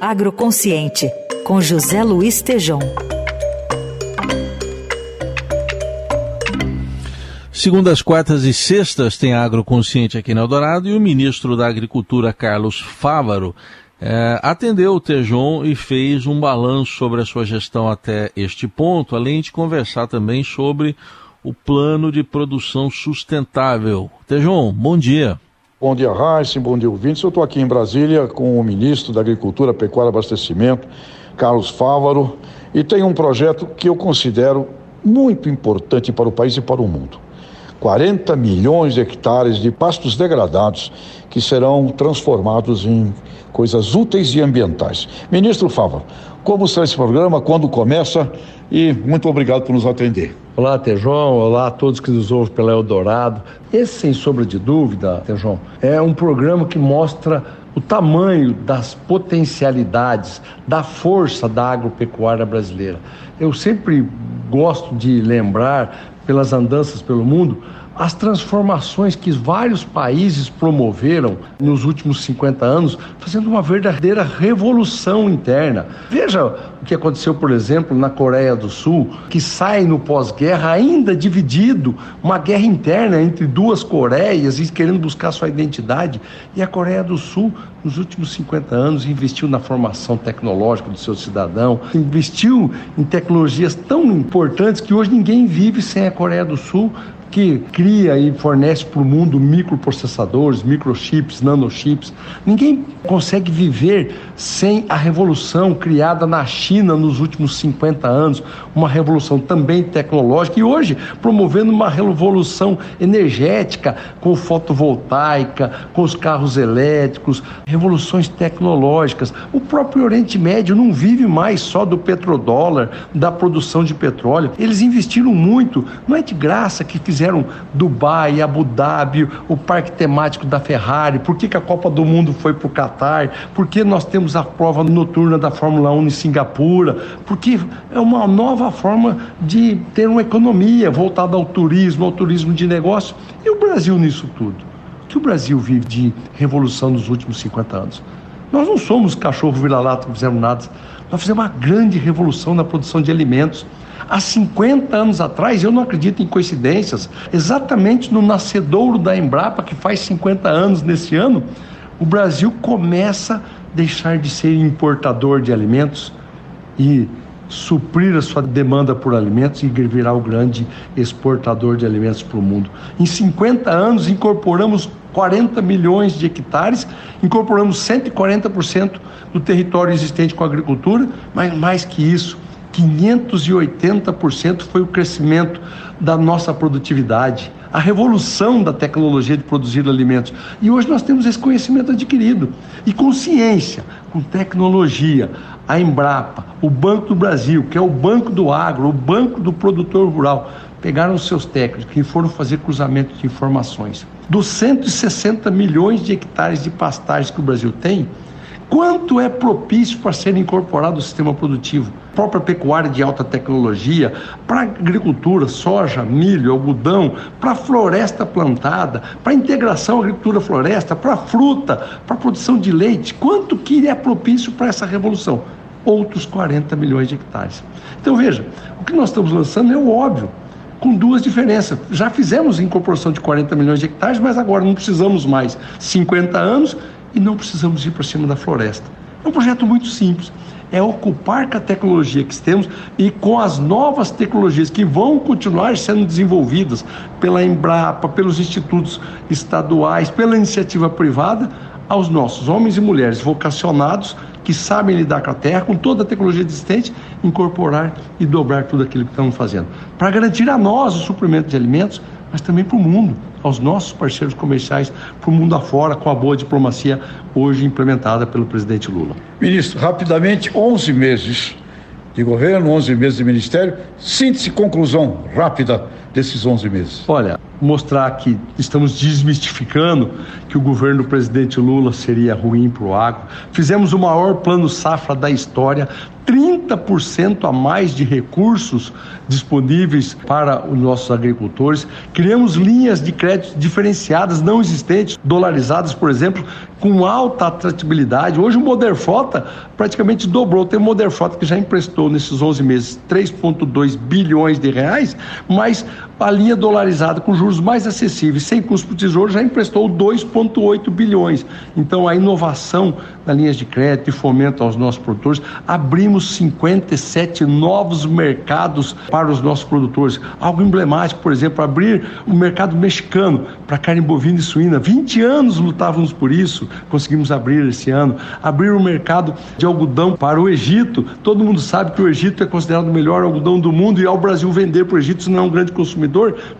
Agroconsciente, com José Luiz Tejom. Segundas, quartas e sextas tem Agroconsciente aqui na Eldorado e o ministro da Agricultura, Carlos Fávaro, é, atendeu o Tejon e fez um balanço sobre a sua gestão até este ponto, além de conversar também sobre o plano de produção sustentável. Tejon, bom dia. Bom dia, Raíssa, bom dia, ouvintes. Eu estou aqui em Brasília com o ministro da Agricultura, Pecuária e Abastecimento, Carlos Fávaro, e tem um projeto que eu considero muito importante para o país e para o mundo. 40 milhões de hectares de pastos degradados que serão transformados em coisas úteis e ambientais. Ministro Fava, como será esse programa, quando começa e muito obrigado por nos atender. Olá, Tejon, olá a todos que nos ouvem pela Eldorado. Esse, sem sombra de dúvida, Tejon, é um programa que mostra o tamanho das potencialidades, da força da agropecuária brasileira. Eu sempre gosto de lembrar, pelas andanças pelo mundo, as transformações que vários países promoveram nos últimos 50 anos, fazendo uma verdadeira revolução interna. Veja o que aconteceu, por exemplo, na Coreia do Sul, que sai no pós-guerra ainda dividido, uma guerra interna entre duas Coreias e querendo buscar sua identidade. E a Coreia do Sul, nos últimos 50 anos, investiu na formação tecnológica do seu cidadão, investiu em tecnologias tão importantes que hoje ninguém vive sem a Coreia do Sul que cria e fornece para o mundo microprocessadores, microchips, nanochips. Ninguém consegue viver sem a revolução criada na China nos últimos 50 anos, uma revolução também tecnológica e hoje promovendo uma revolução energética com fotovoltaica, com os carros elétricos, revoluções tecnológicas. O próprio Oriente Médio não vive mais só do petrodólar, da produção de petróleo. Eles investiram muito, não é de graça que fizeram Dubai, Abu Dhabi, o parque temático da Ferrari, por que, que a Copa do Mundo foi para o Catar, por que nós temos a prova noturna da Fórmula 1 em Singapura, porque é uma nova forma de ter uma economia voltada ao turismo, ao turismo de negócio. E o Brasil nisso tudo? O que o Brasil vive de revolução nos últimos 50 anos? Nós não somos cachorro vira-lata fizemos nada. Nós fizemos uma grande revolução na produção de alimentos. Há 50 anos atrás, eu não acredito em coincidências, exatamente no nascedouro da Embrapa, que faz 50 anos nesse ano, o Brasil começa a deixar de ser importador de alimentos e suprir a sua demanda por alimentos e virar o grande exportador de alimentos para o mundo. Em 50 anos, incorporamos 40 milhões de hectares, incorporamos 140% do território existente com a agricultura, mas mais que isso, 580% foi o crescimento da nossa produtividade, a revolução da tecnologia de produzir alimentos. E hoje nós temos esse conhecimento adquirido. E com ciência, com tecnologia, a Embrapa, o Banco do Brasil, que é o banco do agro, o banco do produtor rural, pegaram os seus técnicos e foram fazer cruzamento de informações. Dos 160 milhões de hectares de pastagens que o Brasil tem, quanto é propício para ser incorporado ao sistema produtivo? Própria pecuária de alta tecnologia, para agricultura, soja, milho, algodão, para floresta plantada, para integração agricultura-floresta, para fruta, para produção de leite. Quanto que é propício para essa revolução? Outros 40 milhões de hectares. Então veja, o que nós estamos lançando é o óbvio com duas diferenças. Já fizemos incorporação de 40 milhões de hectares, mas agora não precisamos mais 50 anos e não precisamos ir para cima da floresta. É um projeto muito simples. É ocupar com a tecnologia que temos e com as novas tecnologias que vão continuar sendo desenvolvidas pela Embrapa, pelos institutos estaduais, pela iniciativa privada, aos nossos homens e mulheres vocacionados que sabem lidar com a terra, com toda a tecnologia existente, incorporar e dobrar tudo aquilo que estamos fazendo. Para garantir a nós o suprimento de alimentos, mas também para o mundo, aos nossos parceiros comerciais, para o mundo afora, com a boa diplomacia hoje implementada pelo presidente Lula. Ministro, rapidamente, 11 meses de governo, 11 meses de ministério, síntese, conclusão rápida desses 11 meses? Olha, mostrar que estamos desmistificando que o governo do presidente Lula seria ruim para o agro. Fizemos o maior plano safra da história, 30% a mais de recursos disponíveis para os nossos agricultores. Criamos linhas de crédito diferenciadas, não existentes, dolarizadas, por exemplo, com alta atratividade. Hoje o Moderfrota praticamente dobrou. Tem o Moderfrota que já emprestou nesses 11 meses 3,2 bilhões de reais, mas a linha dolarizada com juros mais acessíveis, sem custo para o Tesouro, já emprestou 2,8 bilhões. Então a inovação nas linhas de crédito e fomento aos nossos produtores, abrimos 57 novos mercados para os nossos produtores. Algo emblemático, por exemplo, abrir o mercado mexicano para carne bovina e suína. 20 anos lutávamos por isso, conseguimos abrir esse ano. Abrir o mercado de algodão para o Egito. Todo mundo sabe que o Egito é considerado o melhor algodão do mundo e ao Brasil vender para o Egito, isso não é um grande consumidor,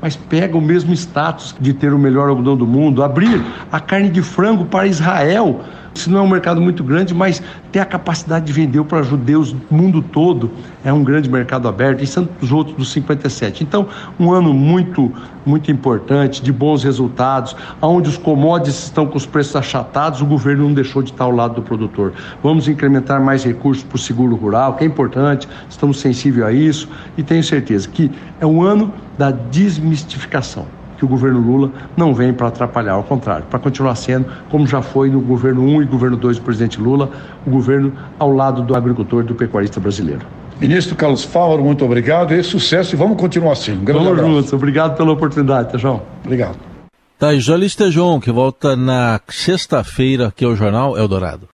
mas pega o mesmo status de ter o melhor algodão do mundo. Abrir a carne de frango para Israel. Isso não é um mercado muito grande, mas ter a capacidade de vender para judeus do mundo todo é um grande mercado aberto e tantos outros dos 57. Então, um ano muito, muito importante, de bons resultados, onde os commodities estão com os preços achatados, o governo não deixou de estar ao lado do produtor. Vamos incrementar mais recursos para o seguro rural, que é importante, estamos sensíveis a isso e tenho certeza que é um ano da desmistificação que o governo Lula não vem para atrapalhar, ao contrário, para continuar sendo, como já foi no governo 1 e governo 2 do presidente Lula, o governo ao lado do agricultor e do pecuarista brasileiro. Ministro Carlos Fávaro, muito obrigado e sucesso e vamos continuar assim. Um grande vamos juntos, obrigado pela oportunidade, João. Obrigado. Tá, Jolis Tejon, que volta na sexta-feira aqui ao Jornal Eldorado.